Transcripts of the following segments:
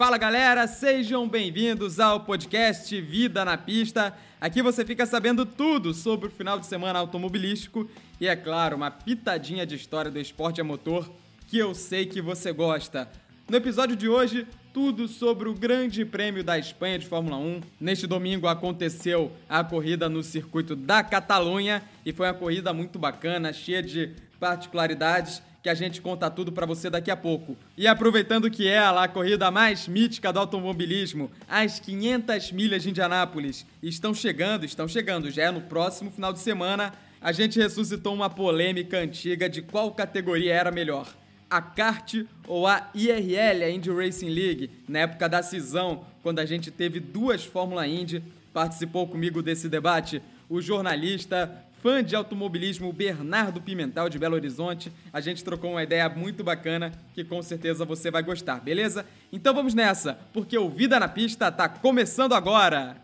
Fala galera, sejam bem-vindos ao podcast Vida na Pista. Aqui você fica sabendo tudo sobre o final de semana automobilístico e, é claro, uma pitadinha de história do esporte a motor que eu sei que você gosta. No episódio de hoje, tudo sobre o Grande Prêmio da Espanha de Fórmula 1. Neste domingo aconteceu a corrida no circuito da Catalunha e foi uma corrida muito bacana, cheia de particularidades que a gente conta tudo para você daqui a pouco. E aproveitando que é a corrida mais mítica do automobilismo, as 500 milhas de Indianápolis estão chegando, estão chegando, já é no próximo final de semana. A gente ressuscitou uma polêmica antiga de qual categoria era melhor. A kart ou a IRL, a Indy Racing League, na época da cisão, quando a gente teve duas Fórmula Indy, participou comigo desse debate o jornalista fã de automobilismo Bernardo Pimental de Belo Horizonte. A gente trocou uma ideia muito bacana que com certeza você vai gostar, beleza? Então vamos nessa, porque o Vida na Pista tá começando agora!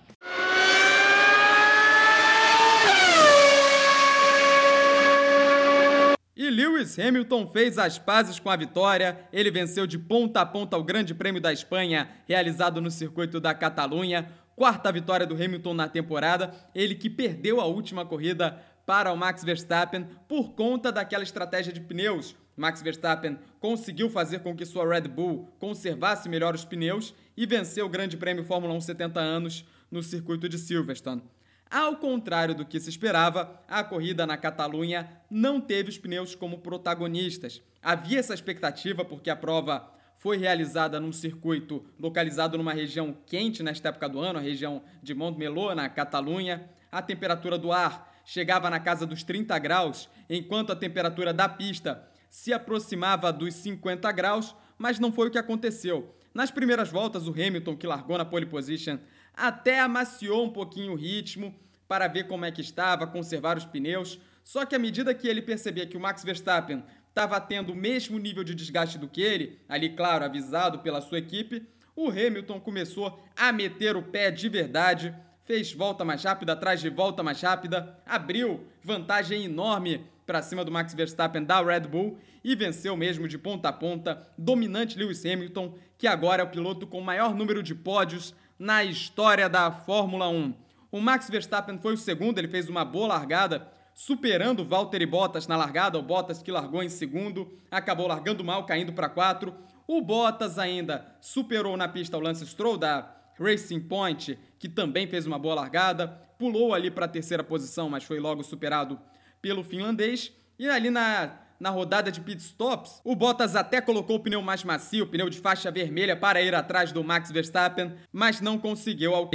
E Lewis Hamilton fez as pazes com a vitória. Ele venceu de ponta a ponta o Grande Prêmio da Espanha, realizado no circuito da Catalunha quarta vitória do Hamilton na temporada, ele que perdeu a última corrida para o Max Verstappen por conta daquela estratégia de pneus. Max Verstappen conseguiu fazer com que sua Red Bull conservasse melhor os pneus e venceu o Grande Prêmio Fórmula 1 70 anos no circuito de Silverstone. Ao contrário do que se esperava, a corrida na Catalunha não teve os pneus como protagonistas. Havia essa expectativa porque a prova foi realizada num circuito localizado numa região quente nesta época do ano, a região de Montmeló, na Catalunha. A temperatura do ar chegava na casa dos 30 graus, enquanto a temperatura da pista se aproximava dos 50 graus, mas não foi o que aconteceu. Nas primeiras voltas, o Hamilton, que largou na pole position, até amaciou um pouquinho o ritmo para ver como é que estava, conservar os pneus. Só que à medida que ele percebia que o Max Verstappen estava tendo o mesmo nível de desgaste do que ele, ali, claro, avisado pela sua equipe, o Hamilton começou a meter o pé de verdade, fez volta mais rápida atrás de volta mais rápida, abriu vantagem enorme para cima do Max Verstappen da Red Bull e venceu mesmo de ponta a ponta, dominante Lewis Hamilton, que agora é o piloto com maior número de pódios na história da Fórmula 1. O Max Verstappen foi o segundo, ele fez uma boa largada, superando Valtteri Bottas na largada, o Bottas que largou em segundo, acabou largando mal, caindo para quatro. O Bottas ainda superou na pista o Lance Stroll da Racing Point, que também fez uma boa largada, pulou ali para a terceira posição, mas foi logo superado pelo finlandês. E ali na, na rodada de pit stops, o Bottas até colocou o pneu mais macio, o pneu de faixa vermelha, para ir atrás do Max Verstappen, mas não conseguiu ao.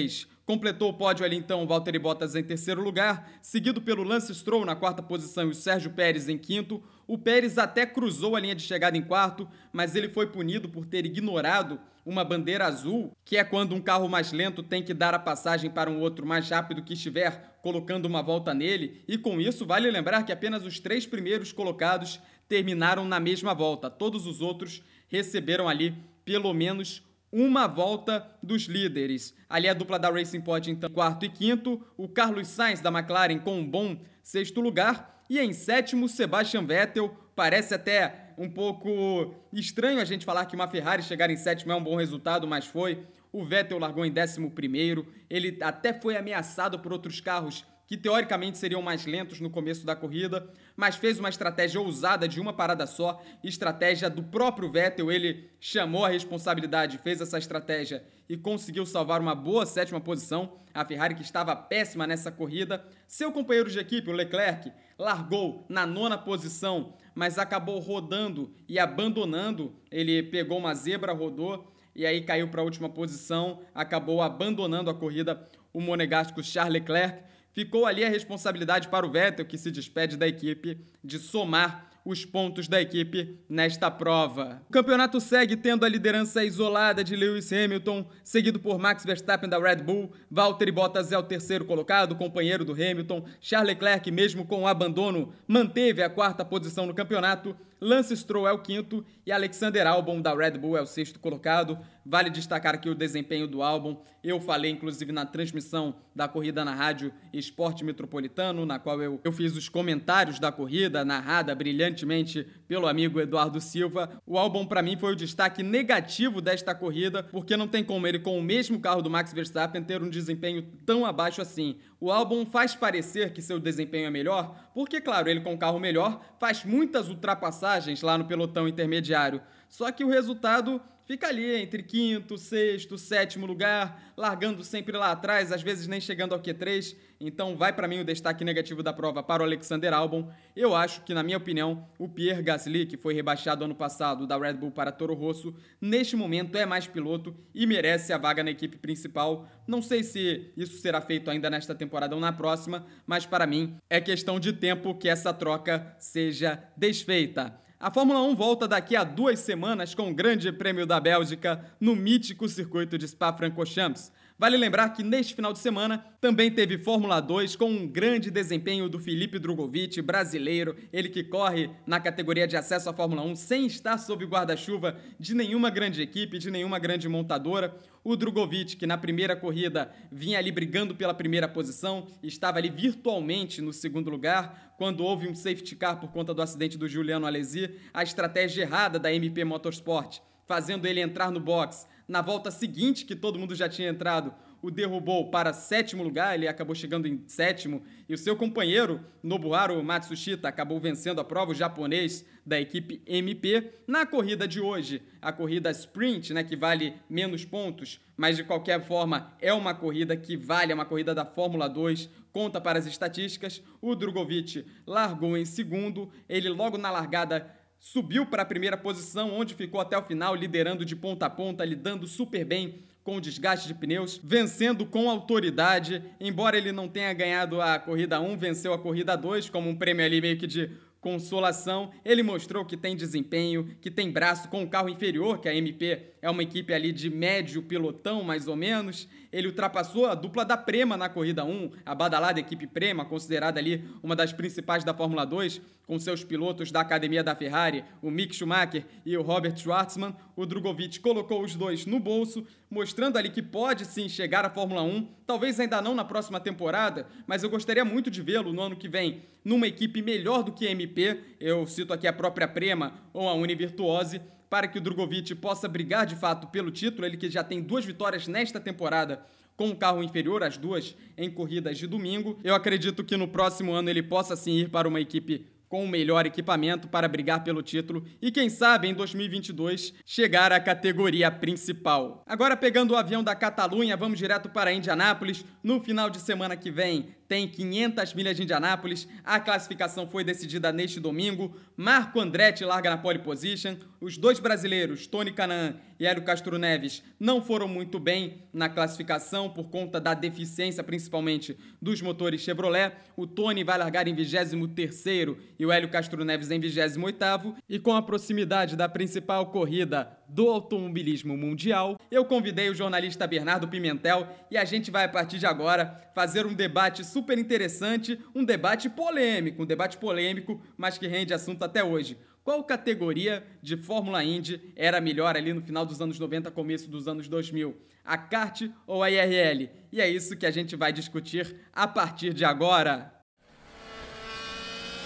Completou o pódio ali então o Valtteri Bottas em terceiro lugar, seguido pelo Lance Stroll na quarta posição e o Sérgio Pérez em quinto. O Pérez até cruzou a linha de chegada em quarto, mas ele foi punido por ter ignorado uma bandeira azul, que é quando um carro mais lento tem que dar a passagem para um outro mais rápido que estiver colocando uma volta nele, e com isso vale lembrar que apenas os três primeiros colocados terminaram na mesma volta. Todos os outros receberam ali pelo menos uma volta dos líderes. Ali a dupla da Racing Point, então, quarto e quinto. O Carlos Sainz da McLaren com um bom sexto lugar. E em sétimo, Sebastian Vettel. Parece até um pouco estranho a gente falar que uma Ferrari chegar em sétimo é um bom resultado, mas foi. O Vettel largou em décimo primeiro. Ele até foi ameaçado por outros carros que teoricamente seriam mais lentos no começo da corrida, mas fez uma estratégia ousada de uma parada só, estratégia do próprio Vettel. Ele chamou a responsabilidade, fez essa estratégia e conseguiu salvar uma boa sétima posição. A Ferrari, que estava péssima nessa corrida, seu companheiro de equipe, o Leclerc, largou na nona posição, mas acabou rodando e abandonando. Ele pegou uma zebra, rodou e aí caiu para a última posição, acabou abandonando a corrida o monegasco Charles Leclerc Ficou ali a responsabilidade para o Vettel, que se despede da equipe, de somar os pontos da equipe nesta prova. O campeonato segue tendo a liderança isolada de Lewis Hamilton, seguido por Max Verstappen da Red Bull, Valtteri Bottas é o terceiro colocado, companheiro do Hamilton, Charles Leclerc, mesmo com o abandono, manteve a quarta posição no campeonato, Lance Stroll é o quinto e Alexander Albon da Red Bull é o sexto colocado. Vale destacar aqui o desempenho do álbum. Eu falei, inclusive, na transmissão da corrida na rádio Esporte Metropolitano, na qual eu, eu fiz os comentários da corrida, narrada brilhantemente pelo amigo Eduardo Silva. O álbum, para mim, foi o destaque negativo desta corrida, porque não tem como ele, com o mesmo carro do Max Verstappen, ter um desempenho tão abaixo assim. O álbum faz parecer que seu desempenho é melhor, porque, claro, ele com um carro melhor faz muitas ultrapassagens lá no pelotão intermediário. Só que o resultado fica ali entre quinto, sexto, sétimo lugar, largando sempre lá atrás, às vezes nem chegando ao Q3. Então vai para mim o destaque negativo da prova para o Alexander Albon. Eu acho que, na minha opinião, o Pierre Gasly, que foi rebaixado ano passado da Red Bull para Toro Rosso, neste momento é mais piloto e merece a vaga na equipe principal. Não sei se isso será feito ainda nesta temporada ou na próxima, mas para mim é questão de tempo que essa troca seja desfeita. A Fórmula 1 volta daqui a duas semanas com o Grande Prêmio da Bélgica no mítico circuito de Spa-Francorchamps. Vale lembrar que neste final de semana também teve Fórmula 2 com um grande desempenho do Felipe Drogovic, brasileiro, ele que corre na categoria de acesso à Fórmula 1 sem estar sob guarda-chuva de nenhuma grande equipe, de nenhuma grande montadora. O Drogovic, que na primeira corrida vinha ali brigando pela primeira posição, estava ali virtualmente no segundo lugar, quando houve um safety car por conta do acidente do Juliano Alesi, a estratégia errada da MP Motorsport, fazendo ele entrar no box na volta seguinte, que todo mundo já tinha entrado, o derrubou para sétimo lugar, ele acabou chegando em sétimo, e o seu companheiro, Nobuharu Matsushita, acabou vencendo a prova, o japonês da equipe MP. Na corrida de hoje, a corrida sprint, né, que vale menos pontos, mas de qualquer forma é uma corrida que vale, é uma corrida da Fórmula 2, conta para as estatísticas. O Drogovic largou em segundo, ele logo na largada subiu para a primeira posição, onde ficou até o final, liderando de ponta a ponta, lidando super bem com o desgaste de pneus, vencendo com autoridade. Embora ele não tenha ganhado a corrida 1, venceu a corrida 2 como um prêmio ali meio que de consolação. Ele mostrou que tem desempenho, que tem braço com o carro inferior, que a MP é uma equipe ali de médio pilotão, mais ou menos. Ele ultrapassou a dupla da Prema na corrida 1, a badalada equipe Prema, considerada ali uma das principais da Fórmula 2, com seus pilotos da academia da Ferrari, o Mick Schumacher e o Robert Schwartzman. O Drogovic colocou os dois no bolso, mostrando ali que pode sim chegar à Fórmula 1, talvez ainda não na próxima temporada, mas eu gostaria muito de vê-lo no ano que vem numa equipe melhor do que a MP. Eu cito aqui a própria Prema ou a Univirtuose para que o Drogovic possa brigar de fato pelo título, ele que já tem duas vitórias nesta temporada com um carro inferior, as duas em corridas de domingo. Eu acredito que no próximo ano ele possa sim ir para uma equipe com o melhor equipamento para brigar pelo título e, quem sabe, em 2022 chegar à categoria principal. Agora, pegando o avião da Catalunha, vamos direto para Indianápolis. No final de semana que vem, tem 500 milhas de Indianápolis. A classificação foi decidida neste domingo. Marco Andretti larga na pole position. Os dois brasileiros, Tony Canan e Hélio Castro Neves, não foram muito bem na classificação por conta da deficiência, principalmente dos motores Chevrolet. O Tony vai largar em 23º e o Hélio Castro Neves em 28º. E com a proximidade da principal corrida do automobilismo mundial, eu convidei o jornalista Bernardo Pimentel e a gente vai, a partir de agora, fazer um debate super interessante, um debate polêmico, um debate polêmico, mas que rende assunto até hoje. Qual categoria de Fórmula Indy era melhor ali no final dos anos 90, começo dos anos 2000? A kart ou a IRL? E é isso que a gente vai discutir a partir de agora.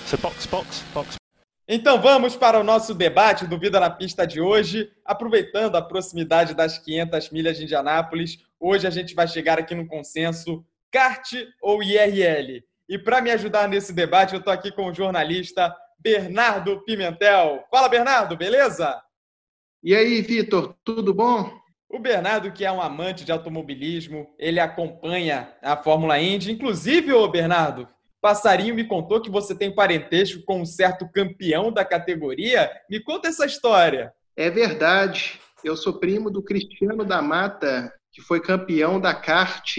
So box, box, box. Então vamos para o nosso debate do Vida na Pista de hoje, aproveitando a proximidade das 500 milhas de Indianápolis. Hoje a gente vai chegar aqui no consenso kart ou IRL. E para me ajudar nesse debate, eu estou aqui com o jornalista Bernardo Pimentel. Fala, Bernardo, beleza? E aí, Vitor, tudo bom? O Bernardo, que é um amante de automobilismo, ele acompanha a Fórmula Indy. Inclusive, ô Bernardo, Passarinho me contou que você tem parentesco com um certo campeão da categoria. Me conta essa história. É verdade. Eu sou primo do Cristiano da Mata, que foi campeão da kart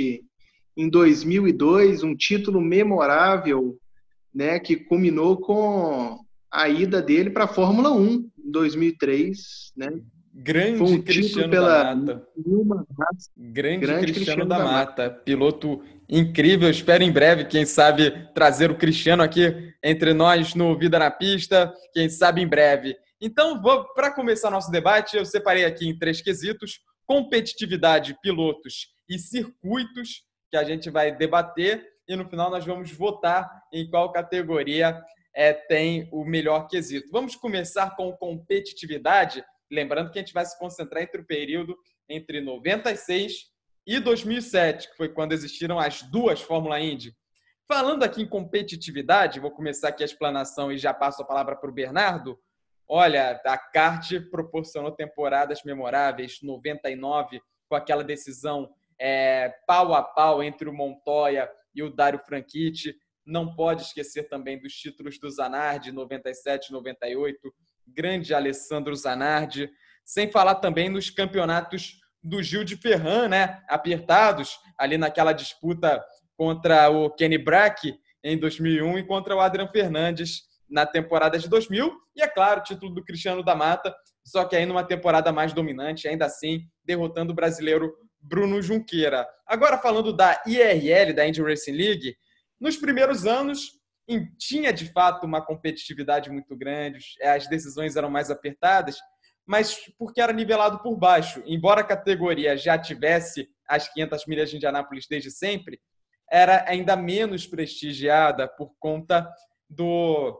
em 2002, um título memorável, né, que culminou com a ida dele para a Fórmula 1 em 2003, né? Grande um Cristiano pela da Mata. Grande, Grande Cristiano, Cristiano, da, da Mata. Mata. Piloto incrível. Espero em breve, quem sabe, trazer o Cristiano aqui entre nós no Vida na Pista. Quem sabe em breve. Então, para começar nosso debate, eu separei aqui em três quesitos: competitividade, pilotos e circuitos, que a gente vai debater. E no final nós vamos votar em qual categoria é, tem o melhor quesito. Vamos começar com competitividade Lembrando que a gente vai se concentrar entre o período entre 96 e 2007, que foi quando existiram as duas Fórmula Indy. Falando aqui em competitividade, vou começar aqui a explanação e já passo a palavra para o Bernardo. Olha, a kart proporcionou temporadas memoráveis, 99, com aquela decisão é, pau a pau entre o Montoya e o Dário Franchitti. Não pode esquecer também dos títulos do Zanardi, 97, 98, grande Alessandro Zanardi, sem falar também nos campeonatos do Gil de Ferran, né? Apertados ali naquela disputa contra o Kenny Brack em 2001 e contra o Adrian Fernandes na temporada de 2000 e é claro, o título do Cristiano da Mata, só que aí numa temporada mais dominante, ainda assim derrotando o brasileiro Bruno Junqueira. Agora falando da IRL, da Indy Racing League, nos primeiros anos tinha de fato uma competitividade muito grande, as decisões eram mais apertadas, mas porque era nivelado por baixo. Embora a categoria já tivesse as 500 milhas de Indianápolis desde sempre, era ainda menos prestigiada por conta do,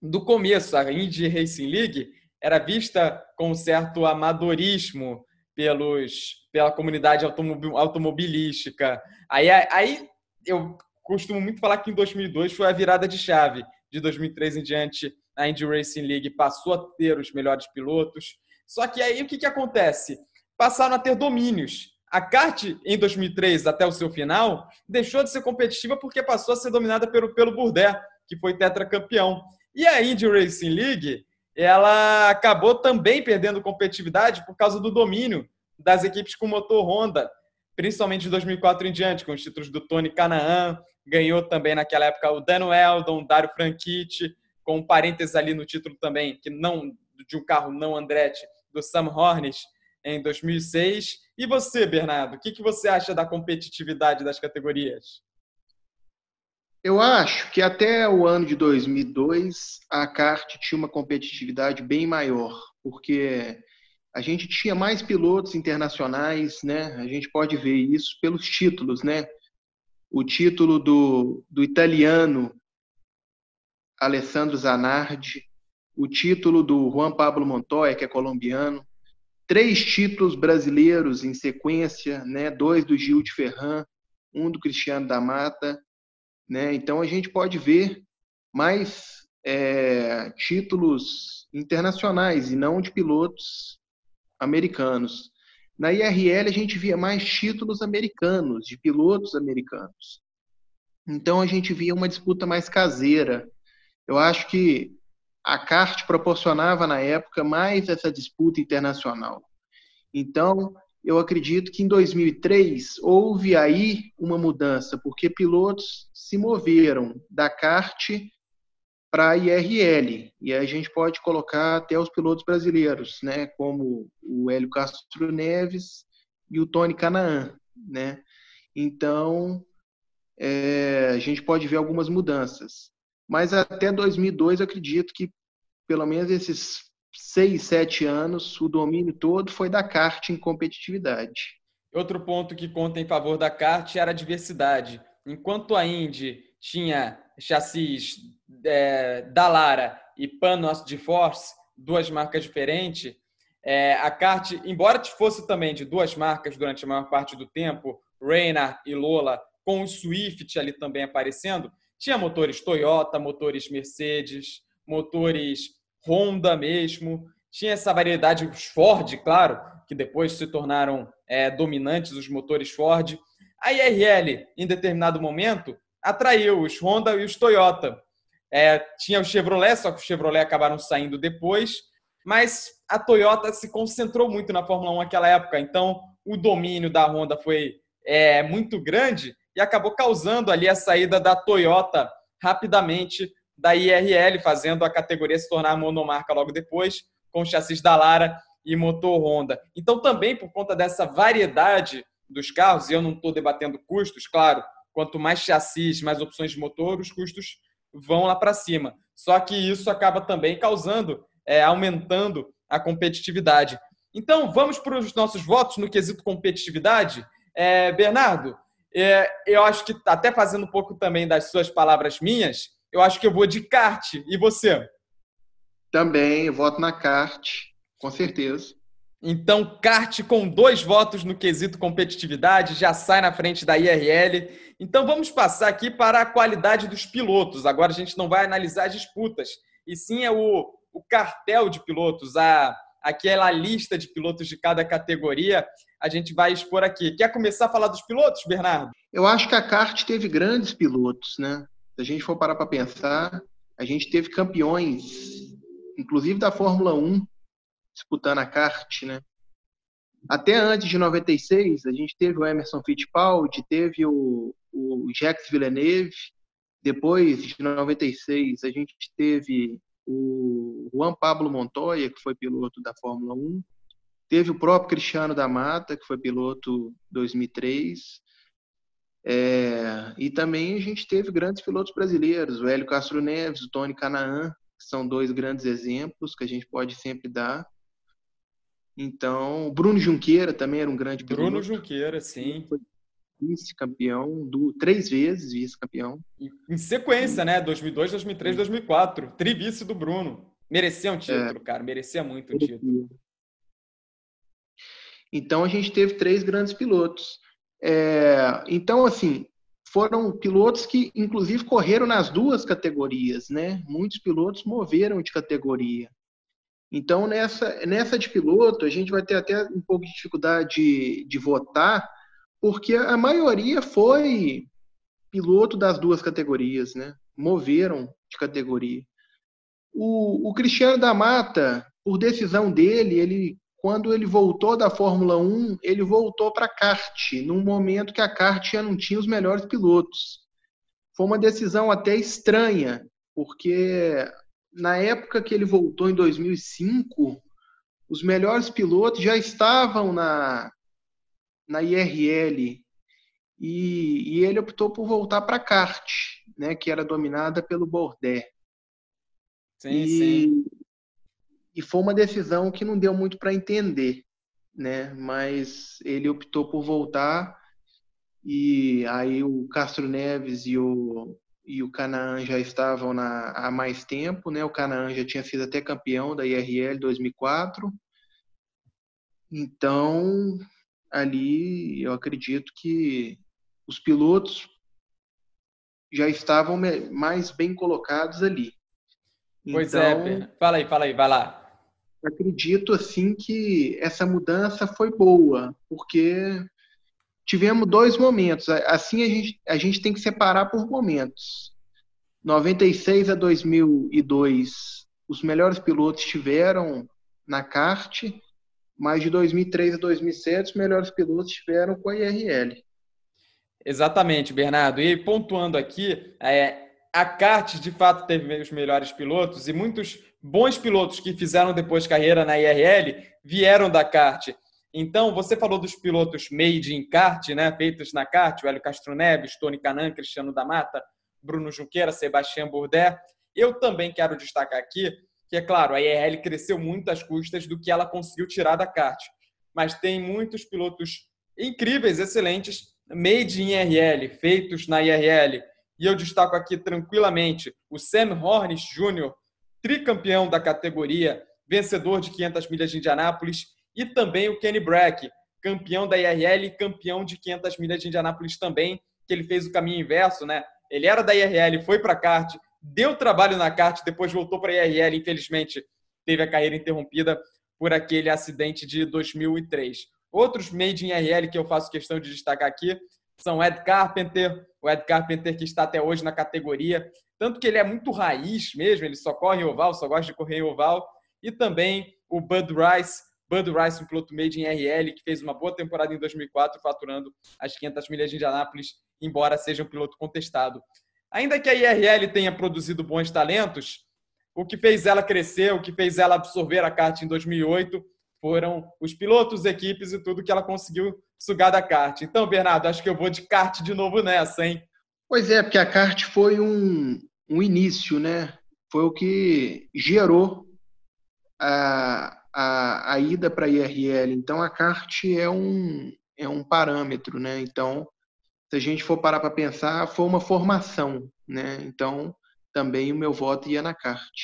do começo. A Indy Racing League era vista com um certo amadorismo pelos, pela comunidade automobilística. Aí, aí eu costumo muito falar que em 2002 foi a virada de chave. De 2003 em diante, a Indy Racing League passou a ter os melhores pilotos. Só que aí o que, que acontece? Passaram a ter domínios. A kart, em 2003, até o seu final, deixou de ser competitiva porque passou a ser dominada pelo, pelo Bourdais, que foi tetracampeão. E a Indy Racing League, ela acabou também perdendo competitividade por causa do domínio das equipes com motor Honda, principalmente de 2004 em diante, com os títulos do Tony Canaan, ganhou também naquela época o Dan Weldon, Dario Franchitti, com um parênteses ali no título também, que não de um carro não Andretti, do Sam Hornish, em 2006. E você, Bernardo, o que, que você acha da competitividade das categorias? Eu acho que até o ano de 2002 a kart tinha uma competitividade bem maior, porque a gente tinha mais pilotos internacionais, né? A gente pode ver isso pelos títulos, né? o título do, do italiano Alessandro Zanardi, o título do Juan Pablo Montoya, que é colombiano, três títulos brasileiros em sequência, né? dois do Gil de Ferran, um do Cristiano da Mata. Né? Então a gente pode ver mais é, títulos internacionais e não de pilotos americanos. Na IRL a gente via mais títulos americanos, de pilotos americanos. Então a gente via uma disputa mais caseira. Eu acho que a kart proporcionava na época mais essa disputa internacional. Então, eu acredito que em 2003 houve aí uma mudança, porque pilotos se moveram da kart para a IRL. E aí a gente pode colocar até os pilotos brasileiros, né, como o Hélio Castro Neves e o Tony Canaan, né? Então, é, a gente pode ver algumas mudanças. Mas até 2002, eu acredito que pelo menos esses seis, sete anos, o domínio todo foi da kart em competitividade. Outro ponto que conta em favor da kart era a diversidade. Enquanto a Indy tinha chassis é, da Lara e Panos de Force, duas marcas diferentes, é, a kart, embora fosse também de duas marcas durante a maior parte do tempo, Reina e Lola, com o Swift ali também aparecendo, tinha motores Toyota, motores Mercedes, motores Honda mesmo, tinha essa variedade, os Ford, claro, que depois se tornaram é, dominantes, os motores Ford. A IRL, em determinado momento, atraiu os Honda e os Toyota. É, tinha o Chevrolet, só que os Chevrolet acabaram saindo depois, mas a Toyota se concentrou muito na Fórmula 1 naquela época, então o domínio da Honda foi é, muito grande e acabou causando ali a saída da Toyota rapidamente da IRL, fazendo a categoria se tornar monomarca logo depois, com chassis da Lara e motor Honda. Então, também por conta dessa variedade dos carros, e eu não estou debatendo custos, claro, quanto mais chassis, mais opções de motor, os custos vão lá para cima. Só que isso acaba também causando, é, aumentando a competitividade. Então, vamos para os nossos votos no quesito competitividade. É, Bernardo, é, eu acho que, até fazendo um pouco também das suas palavras minhas, eu acho que eu vou de kart. E você? Também, eu voto na kart, com certeza. Então, kart com dois votos no quesito competitividade já sai na frente da IRL. Então, vamos passar aqui para a qualidade dos pilotos. Agora a gente não vai analisar as disputas, e sim é o, o cartel de pilotos, a, aquela lista de pilotos de cada categoria. A gente vai expor aqui. Quer começar a falar dos pilotos, Bernardo? Eu acho que a kart teve grandes pilotos, né? Se a gente for parar para pensar, a gente teve campeões, inclusive da Fórmula 1, disputando a kart, né? Até antes de 96, a gente teve o Emerson Fittipaldi, teve o, o Jacques Villeneuve. Depois de 96, a gente teve o Juan Pablo Montoya, que foi piloto da Fórmula 1. Teve o próprio Cristiano da Mata, que foi piloto 2003. É, e também a gente teve grandes pilotos brasileiros, o Hélio Castro Neves, o Tony Canaan, que são dois grandes exemplos que a gente pode sempre dar. Então, Bruno Junqueira também era um grande piloto. Bruno Junqueira, sim. Vice-campeão, três vezes vice-campeão. Em sequência, né? 2002, 2003, 2004. Trivice do Bruno. Merecia um título, é. cara. Merecia muito o título. Então, a gente teve três grandes pilotos. É, então, assim, foram pilotos que, inclusive, correram nas duas categorias, né? Muitos pilotos moveram de categoria. Então, nessa, nessa de piloto, a gente vai ter até um pouco de dificuldade de, de votar, porque a maioria foi piloto das duas categorias, né? Moveram de categoria. O, o Cristiano da Mata, por decisão dele, ele quando ele voltou da Fórmula 1, ele voltou para a kart, num momento que a kart já não tinha os melhores pilotos. Foi uma decisão até estranha, porque na época que ele voltou em 2005, os melhores pilotos já estavam na, na IRL e, e ele optou por voltar para a kart, né, que era dominada pelo Bordet. Sim, e, sim. E foi uma decisão que não deu muito para entender, né? Mas ele optou por voltar e aí o Castro Neves e o e o Canaan já estavam na, há mais tempo, né? O Canaan já tinha sido até campeão da IRL 2004. Então, ali eu acredito que os pilotos já estavam mais bem colocados ali. Pois é, então, é, fala aí, fala aí, vai lá. Acredito assim que essa mudança foi boa, porque tivemos dois momentos. Assim a gente, a gente tem que separar por momentos. 96 a 2002, os melhores pilotos estiveram na kart, mas de 2003 a 2007, os melhores pilotos estiveram com a IRL. Exatamente, Bernardo. E pontuando aqui, é, a kart de fato teve os melhores pilotos e muitos bons pilotos que fizeram depois carreira na IRL vieram da kart. Então, você falou dos pilotos made in kart, né, feitos na kart, o Hélio Castro Neves, Tony Canan, Cristiano da Mata, Bruno Junqueira, Sebastião Bourdais. Eu também quero destacar aqui que, é claro, a IRL cresceu muito às custas do que ela conseguiu tirar da kart. Mas tem muitos pilotos incríveis, excelentes, made in IRL, feitos na IRL. E eu destaco aqui tranquilamente o Sam Hornish Jr., tricampeão da categoria, vencedor de 500 milhas de Indianápolis, e também o Kenny Brack, campeão da IRL e campeão de 500 milhas de Indianápolis também, que ele fez o caminho inverso, né? Ele era da IRL, foi para a kart, deu trabalho na kart, depois voltou para a IRL, infelizmente teve a carreira interrompida por aquele acidente de 2003. Outros made in IRL que eu faço questão de destacar aqui são Ed Carpenter, o Ed Carpenter que está até hoje na categoria, tanto que ele é muito raiz mesmo, ele só corre em oval, só gosta de correr em oval, e também o Bud Rice, Bud Rice, um piloto made em RL, que fez uma boa temporada em 2004, faturando as 500 milhas de Indianápolis, embora seja um piloto contestado. Ainda que a IRL tenha produzido bons talentos, o que fez ela crescer, o que fez ela absorver a kart em 2008, foram os pilotos, equipes e tudo que ela conseguiu sugar da kart. Então, Bernardo, acho que eu vou de kart de novo nessa, hein? Pois é, porque a kart foi um, um início, né? Foi o que gerou a, a, a ida para a IRL. Então, a kart é um, é um parâmetro, né? Então, se a gente for parar para pensar, foi uma formação, né? Então, também o meu voto ia na kart.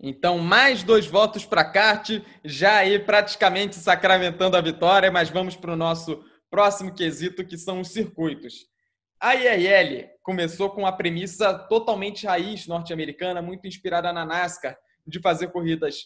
Então, mais dois votos para kart, já aí praticamente sacramentando a vitória, mas vamos para o nosso próximo quesito, que são os circuitos. A IRL começou com a premissa totalmente raiz norte-americana, muito inspirada na NASCAR, de fazer corridas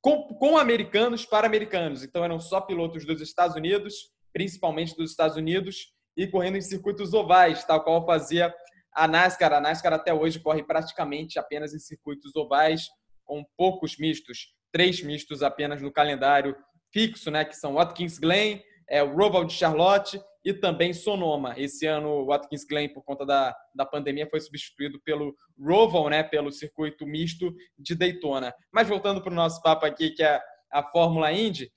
com, com, americanos para americanos. Então, eram só pilotos dos Estados Unidos, principalmente dos Estados Unidos, e correndo em circuitos ovais, tal qual fazia a NASCAR. A NASCAR até hoje corre praticamente apenas em circuitos ovais, com poucos mistos, três mistos apenas no calendário fixo, né, que são Watkins Glen, é, o Roval de Charlotte e também Sonoma. Esse ano, o Watkins Glen, por conta da, da pandemia, foi substituído pelo Roval, né, pelo circuito misto de Daytona. Mas voltando para o nosso papo aqui, que é a Fórmula Indy,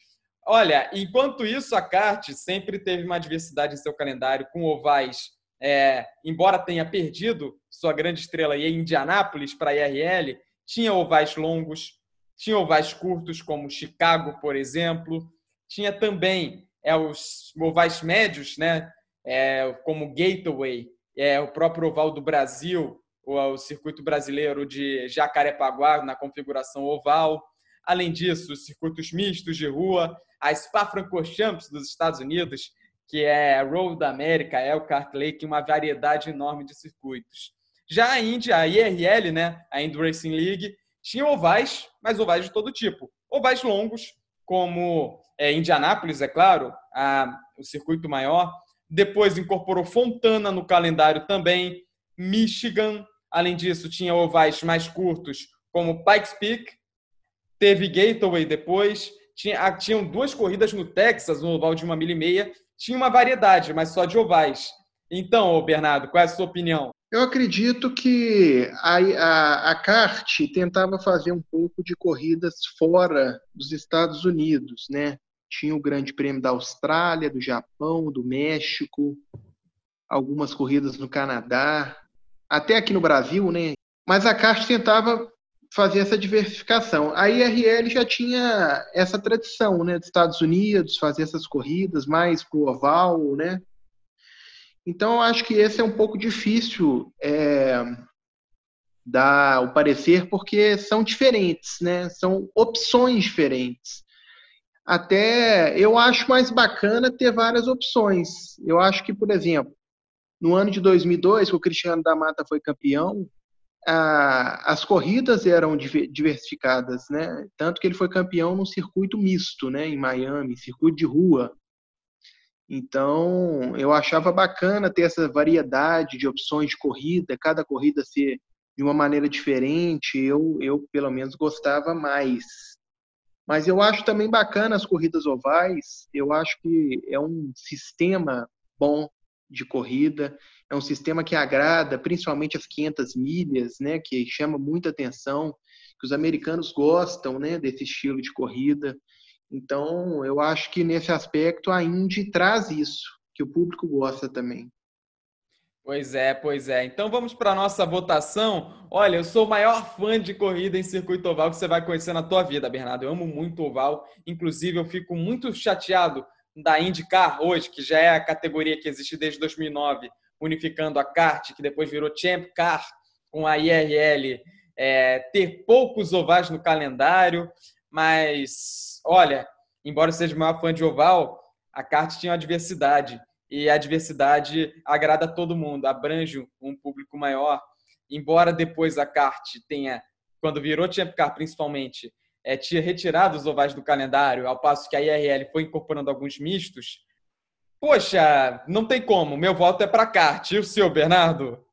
olha, enquanto isso, a kart sempre teve uma diversidade em seu calendário, com ovais, é, embora tenha perdido sua grande estrela em Indianápolis para a IRL, tinha ovais longos, tinha ovais curtos, como Chicago, por exemplo, tinha também é, os ovais médios, né? É, como Gateway, é, o próprio oval do Brasil, o, o circuito brasileiro de Jacarepaguá na configuração oval. Além disso, os circuitos mistos de rua, a Spa-Francorchamps dos Estados Unidos, que é Road da América, é o Kart Lake, uma variedade enorme de circuitos. Já a Indy, a IRL, né, a Indy Racing League, tinha ovais, mas ovais de todo tipo. Ovais longos, como é, Indianápolis, é claro, a, o circuito maior. Depois incorporou Fontana no calendário também, Michigan. Além disso, tinha ovais mais curtos, como Pikes Peak. Teve Gateway depois. Tinha, tinham duas corridas no Texas, no oval de uma milha e meia. Tinha uma variedade, mas só de ovais. Então, Bernardo, qual é a sua opinião? Eu acredito que a, a, a tentava fazer um pouco de corridas fora dos Estados Unidos, né? Tinha o Grande Prêmio da Austrália, do Japão, do México, algumas corridas no Canadá, até aqui no Brasil, né? Mas a CART tentava fazer essa diversificação. A IRL já tinha essa tradição, né, dos Estados Unidos, fazer essas corridas mais pro oval, né? Então, eu acho que esse é um pouco difícil é, dar o parecer, porque são diferentes, né? São opções diferentes. Até eu acho mais bacana ter várias opções. Eu acho que, por exemplo, no ano de 2002, que o Cristiano da Mata foi campeão, a, as corridas eram diversificadas, né? Tanto que ele foi campeão num circuito misto, né? Em Miami, circuito de rua. Então, eu achava bacana ter essa variedade de opções de corrida, cada corrida ser de uma maneira diferente. Eu, eu pelo menos, gostava mais. Mas eu acho também bacana as corridas ovais. Eu acho que é um sistema bom de corrida. É um sistema que agrada, principalmente as 500 milhas, né, que chama muita atenção, que os americanos gostam, né, desse estilo de corrida. Então, eu acho que nesse aspecto a Indy traz isso, que o público gosta também. Pois é, pois é. Então vamos para a nossa votação. Olha, eu sou o maior fã de corrida em circuito oval que você vai conhecer na tua vida, Bernardo. Eu amo muito oval. Inclusive, eu fico muito chateado da IndyCar hoje, que já é a categoria que existe desde 2009, unificando a kart, que depois virou Champ Car com a IRL, é, ter poucos ovais no calendário. Mas, olha, embora eu seja o maior fã de oval, a kart tinha uma diversidade. E a diversidade agrada a todo mundo, abrange um público maior. Embora depois a kart tenha, quando virou Champ Car principalmente, é, tinha retirado os ovais do calendário, ao passo que a IRL foi incorporando alguns mistos. Poxa, não tem como. Meu voto é para kart. E o seu, Bernardo?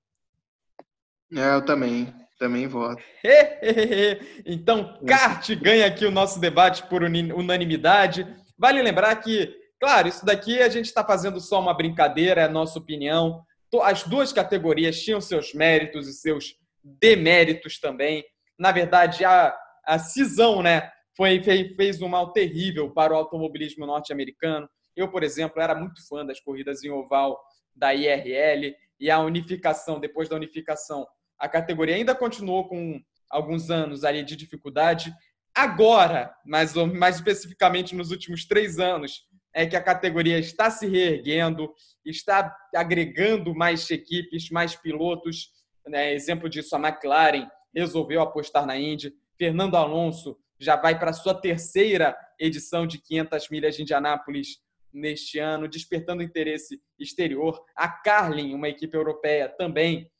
É, eu também. Também voto. então, Kart ganha aqui o nosso debate por unanimidade. Vale lembrar que, claro, isso daqui a gente está fazendo só uma brincadeira, é a nossa opinião. As duas categorias tinham seus méritos e seus deméritos também. Na verdade, a, a cisão né, foi, fez um mal terrível para o automobilismo norte-americano. Eu, por exemplo, era muito fã das corridas em oval da IRL e a unificação, depois da unificação, a categoria ainda continuou com alguns anos ali de dificuldade. Agora, mais, mais especificamente nos últimos três anos, é que a categoria está se reerguendo, está agregando mais equipes, mais pilotos. Né? Exemplo disso, a McLaren resolveu apostar na Indy. Fernando Alonso já vai para a sua terceira edição de 500 milhas de Indianápolis neste ano, despertando interesse exterior. A Carlin, uma equipe europeia, também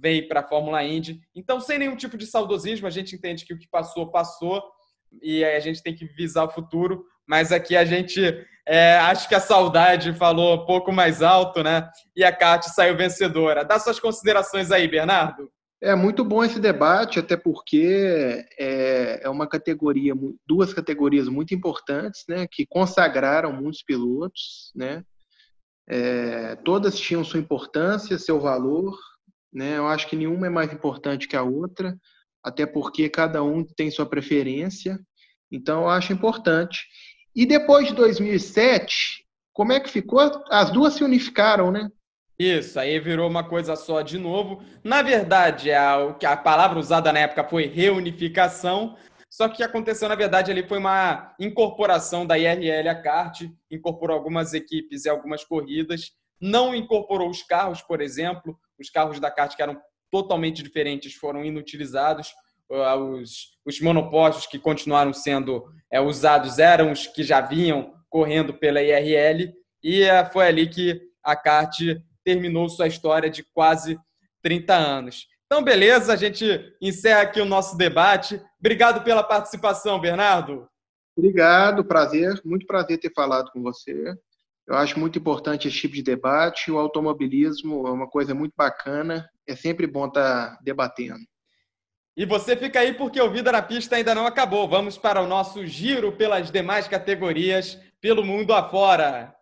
veio para a Fórmula Indy. Então, sem nenhum tipo de saudosismo, a gente entende que o que passou, passou, e a gente tem que visar o futuro. Mas aqui a gente é, acho que a saudade falou um pouco mais alto, né? E a Kate saiu vencedora. Dá suas considerações aí, Bernardo. É muito bom esse debate, até porque é, é uma categoria, duas categorias muito importantes, né, que consagraram muitos pilotos, né, é, todas tinham sua importância, seu valor, né, eu acho que nenhuma é mais importante que a outra, até porque cada um tem sua preferência, então eu acho importante. E depois de 2007, como é que ficou? As duas se unificaram, né? Isso, aí virou uma coisa só de novo. Na verdade, a, a palavra usada na época foi reunificação, só que o que aconteceu, na verdade, ali foi uma incorporação da IRL à kart, incorporou algumas equipes e algumas corridas, não incorporou os carros, por exemplo, os carros da kart que eram totalmente diferentes foram inutilizados, ah, os, os monopostos que continuaram sendo é, usados eram os que já vinham correndo pela IRL, e é, foi ali que a kart terminou sua história de quase 30 anos. Então, beleza, a gente encerra aqui o nosso debate. Obrigado pela participação, Bernardo. Obrigado, prazer, muito prazer ter falado com você. Eu acho muito importante esse tipo de debate. O automobilismo é uma coisa muito bacana, é sempre bom estar debatendo. E você fica aí porque o Vida na Pista ainda não acabou. Vamos para o nosso giro pelas demais categorias pelo mundo afora.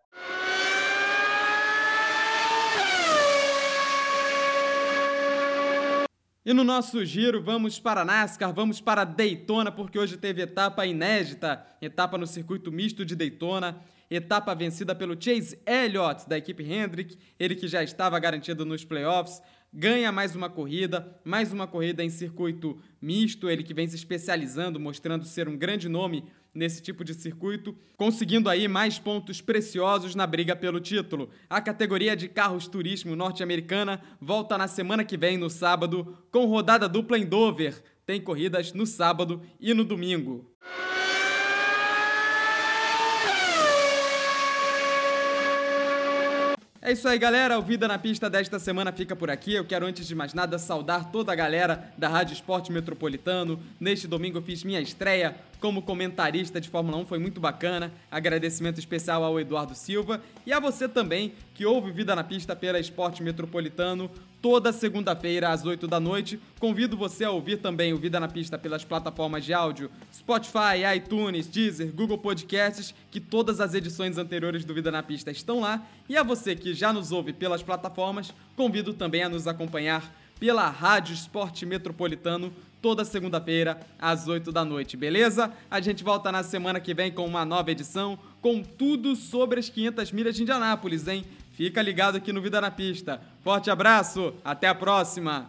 E no nosso giro, vamos para NASCAR, vamos para Daytona, porque hoje teve etapa inédita, etapa no circuito misto de Daytona, etapa vencida pelo Chase Elliott, da equipe Hendrick, ele que já estava garantido nos playoffs, ganha mais uma corrida, mais uma corrida em circuito misto, ele que vem se especializando, mostrando ser um grande nome nesse tipo de circuito, conseguindo aí mais pontos preciosos na briga pelo título. A categoria de carros turismo norte-americana volta na semana que vem, no sábado, com rodada dupla em Dover. Tem corridas no sábado e no domingo. É isso aí, galera. O Vida na Pista desta semana fica por aqui. Eu quero, antes de mais nada, saudar toda a galera da Rádio Esporte Metropolitano. Neste domingo eu fiz minha estreia como comentarista de Fórmula 1, foi muito bacana. Agradecimento especial ao Eduardo Silva e a você também que ouve Vida na Pista pela Esporte Metropolitano toda segunda-feira às 8 da noite. Convido você a ouvir também o Vida na Pista pelas plataformas de áudio Spotify, iTunes, Deezer, Google Podcasts, que todas as edições anteriores do Vida na Pista estão lá. E a você que já nos ouve pelas plataformas, convido também a nos acompanhar pela Rádio Esporte Metropolitano toda segunda-feira às 8 da noite, beleza? A gente volta na semana que vem com uma nova edição com tudo sobre as 500 milhas de Indianápolis, hein? Fica ligado aqui no Vida na Pista. Forte abraço, até a próxima!